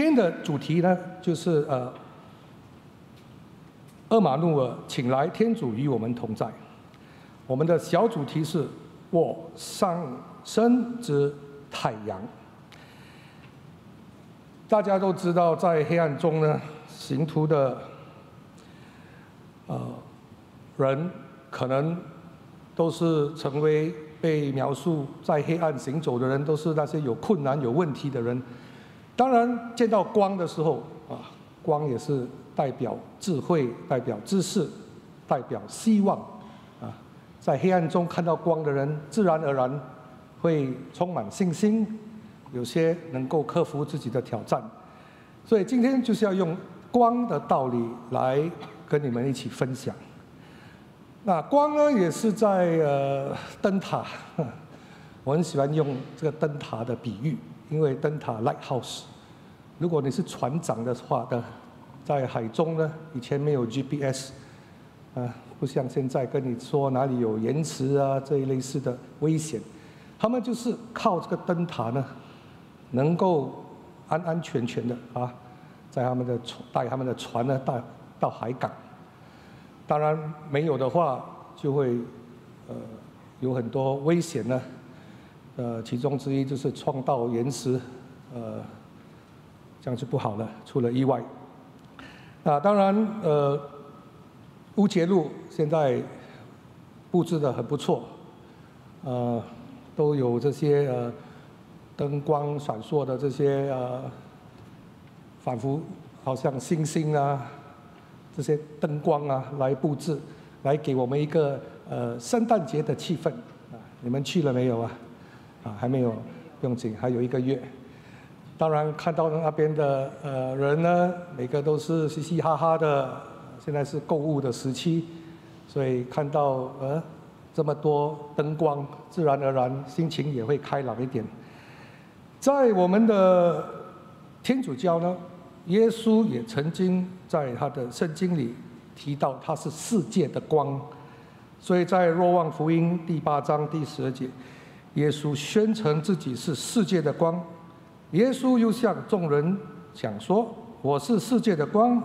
今天的主题呢，就是呃，厄马努尔，请来天主与我们同在。我们的小主题是“我上升之太阳”。大家都知道，在黑暗中呢，行徒的呃人，可能都是成为被描述在黑暗行走的人，都是那些有困难、有问题的人。当然，见到光的时候啊，光也是代表智慧，代表知识，代表希望啊。在黑暗中看到光的人，自然而然会充满信心，有些能够克服自己的挑战。所以今天就是要用光的道理来跟你们一起分享。那光呢，也是在呃灯塔，我很喜欢用这个灯塔的比喻。因为灯塔 （lighthouse），如果你是船长的话的，在海中呢，以前没有 GPS，啊，不像现在跟你说哪里有延迟啊这一类似的危险，他们就是靠这个灯塔呢，能够安安全全的啊，在他们的船带他们的船呢到到海港。当然没有的话，就会呃有很多危险呢。呃，其中之一就是创造延迟，呃，这样就不好了，出了意外。啊，当然，呃，乌节路现在布置的很不错，呃，都有这些呃灯光闪烁的这些呃，仿佛好像星星啊，这些灯光啊来布置，来给我们一个呃圣诞节的气氛啊。你们去了没有啊？啊，还没有用尽，还有一个月。当然看到那边的呃人呢，每个都是嘻嘻哈哈的。现在是购物的时期，所以看到呃这么多灯光，自然而然心情也会开朗一点。在我们的天主教呢，耶稣也曾经在他的圣经里提到他是世界的光，所以在若望福音第八章第十二节。耶稣宣称自己是世界的光，耶稣又向众人讲说：“我是世界的光，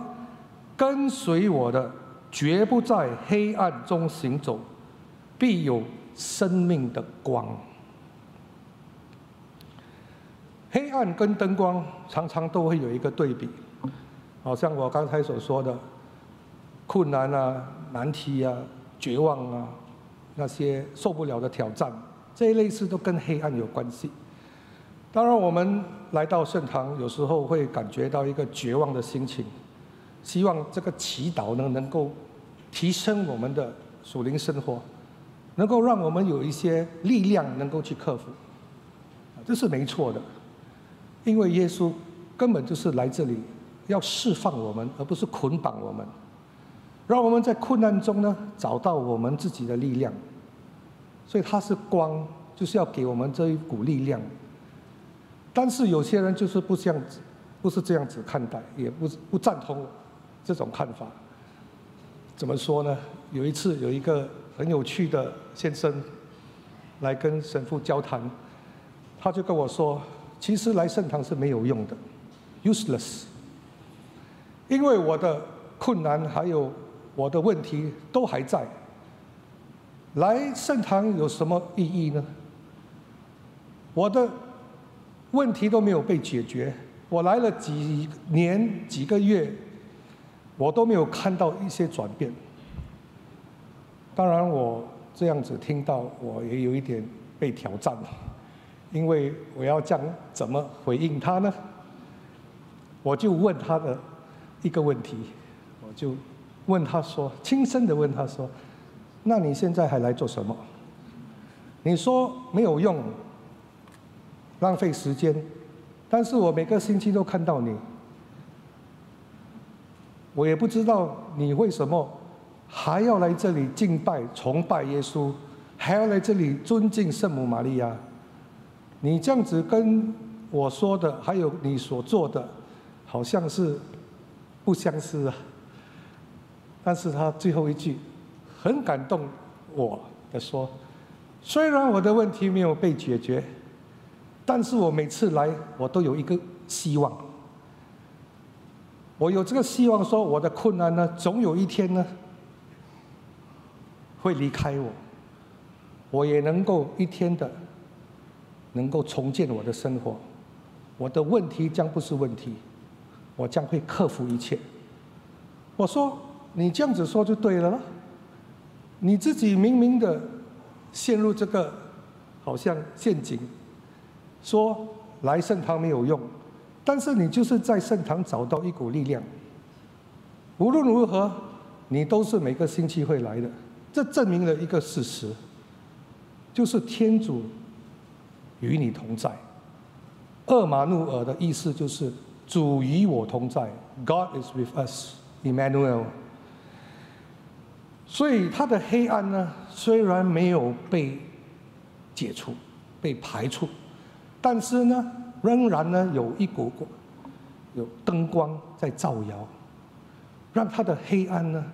跟随我的，绝不在黑暗中行走，必有生命的光。”黑暗跟灯光常常都会有一个对比，好像我刚才所说的困难啊、难题啊、绝望啊，那些受不了的挑战。这一类事都跟黑暗有关系。当然，我们来到圣堂，有时候会感觉到一个绝望的心情，希望这个祈祷呢能够提升我们的属灵生活，能够让我们有一些力量能够去克服。这是没错的，因为耶稣根本就是来这里要释放我们，而不是捆绑我们，让我们在困难中呢找到我们自己的力量。所以它是光，就是要给我们这一股力量。但是有些人就是不这样子，不是这样子看待，也不不赞同这种看法。怎么说呢？有一次有一个很有趣的先生来跟神父交谈，他就跟我说：“其实来圣堂是没有用的，useless。因为我的困难还有我的问题都还在。”来圣堂有什么意义呢？我的问题都没有被解决，我来了几年几个月，我都没有看到一些转变。当然，我这样子听到，我也有一点被挑战了，因为我要讲怎么回应他呢？我就问他的一个问题，我就问他说，轻声的问他说。那你现在还来做什么？你说没有用，浪费时间。但是我每个星期都看到你，我也不知道你为什么还要来这里敬拜、崇拜耶稣，还要来这里尊敬圣母玛利亚。你这样子跟我说的，还有你所做的，好像是不相似啊。但是他最后一句。很感动我的说，虽然我的问题没有被解决，但是我每次来我都有一个希望，我有这个希望，说我的困难呢，总有一天呢，会离开我，我也能够一天的，能够重建我的生活，我的问题将不是问题，我将会克服一切。我说你这样子说就对了，你自己明明的陷入这个好像陷阱，说来圣堂没有用。但是你就是在圣堂找到一股力量，无论如何，你都是每个星期会来的。这证明了一个事实，就是天主与你同在。厄马努尔的意思就是主与我同在，God is with us, Emmanuel。所以他的黑暗呢，虽然没有被解除、被排除，但是呢。仍然呢，有一股光有灯光在照耀，让他的黑暗呢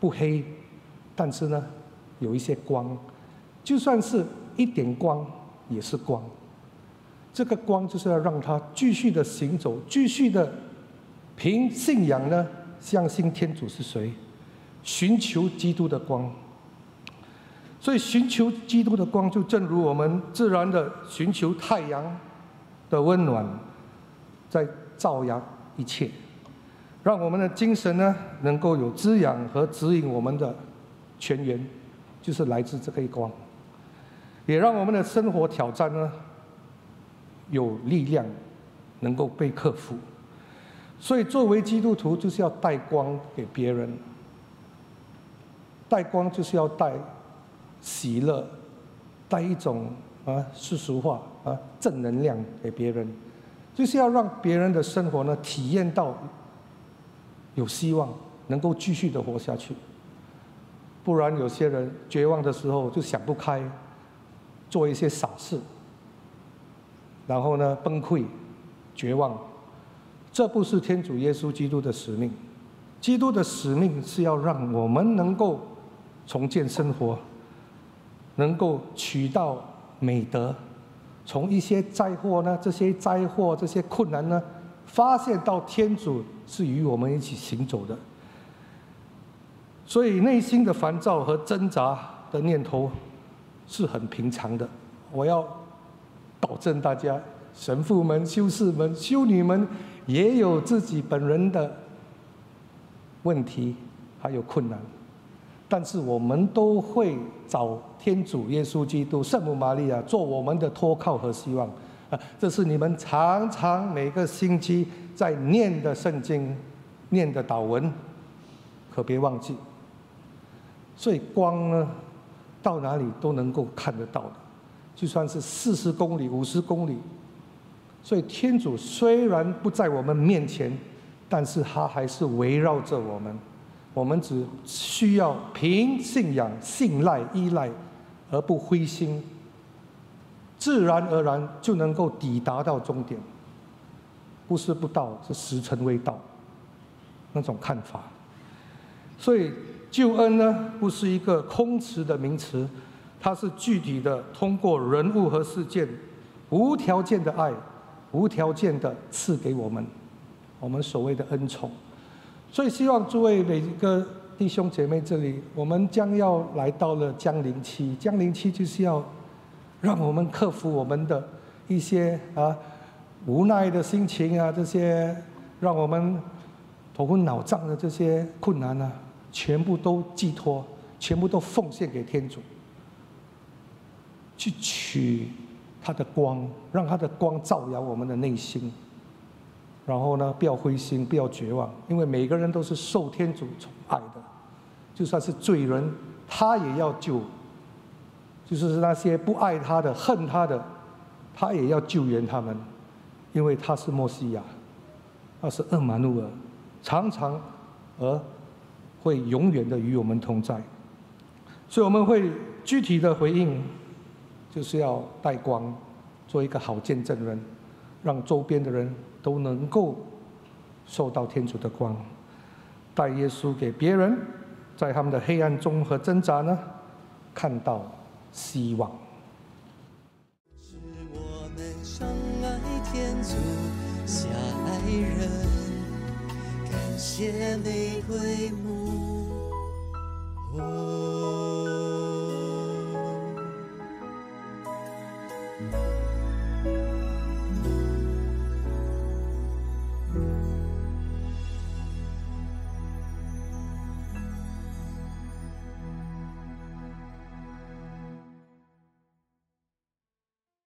不黑，但是呢有一些光，就算是一点光也是光。这个光就是要让他继续的行走，继续的凭信仰呢相信天主是谁，寻求基督的光。所以寻求基督的光，就正如我们自然的寻求太阳的温暖，在照耀一切，让我们的精神呢能够有滋养和指引我们的泉源，就是来自这个光，也让我们的生活挑战呢有力量能够被克服。所以作为基督徒，就是要带光给别人，带光就是要带。喜乐，带一种啊世俗化啊正能量给别人，就是要让别人的生活呢体验到有希望，能够继续的活下去。不然有些人绝望的时候就想不开，做一些傻事，然后呢崩溃、绝望。这不是天主耶稣基督的使命，基督的使命是要让我们能够重建生活。能够取到美德，从一些灾祸呢，这些灾祸、这些困难呢，发现到天主是与我们一起行走的。所以内心的烦躁和挣扎的念头是很平常的。我要保证大家，神父们、修士们、修女们也有自己本人的问题，还有困难。但是我们都会找天主耶稣基督、圣母玛利亚做我们的托靠和希望，啊，这是你们常常每个星期在念的圣经、念的祷文，可别忘记。所以光呢，到哪里都能够看得到的，就算是四十公里、五十公里。所以天主虽然不在我们面前，但是他还是围绕着我们。我们只需要凭信仰、信赖、依赖，而不灰心，自然而然就能够抵达到终点。不是不到，是时辰未到，那种看法。所以救恩呢，不是一个空词的名词，它是具体的，通过人物和事件，无条件的爱，无条件的赐给我们，我们所谓的恩宠。所以，希望诸位每一个弟兄姐妹，这里我们将要来到了降临期。降临期就是要让我们克服我们的一些啊无奈的心情啊，这些让我们头昏脑胀的这些困难啊，全部都寄托，全部都奉献给天主，去取他的光，让他的光照耀我们的内心。然后呢，不要灰心，不要绝望，因为每个人都是受天主宠爱的，就算是罪人，他也要救。就是那些不爱他的、恨他的，他也要救援他们，因为他是莫西亚，他是厄马努尔，常常而会永远的与我们同在。所以我们会具体的回应，就是要带光，做一个好见证人，让周边的人都能够受到天主的光。带耶稣给别人在他们的黑暗中和挣扎呢看到希望。我们相爱天下爱人感谢玫瑰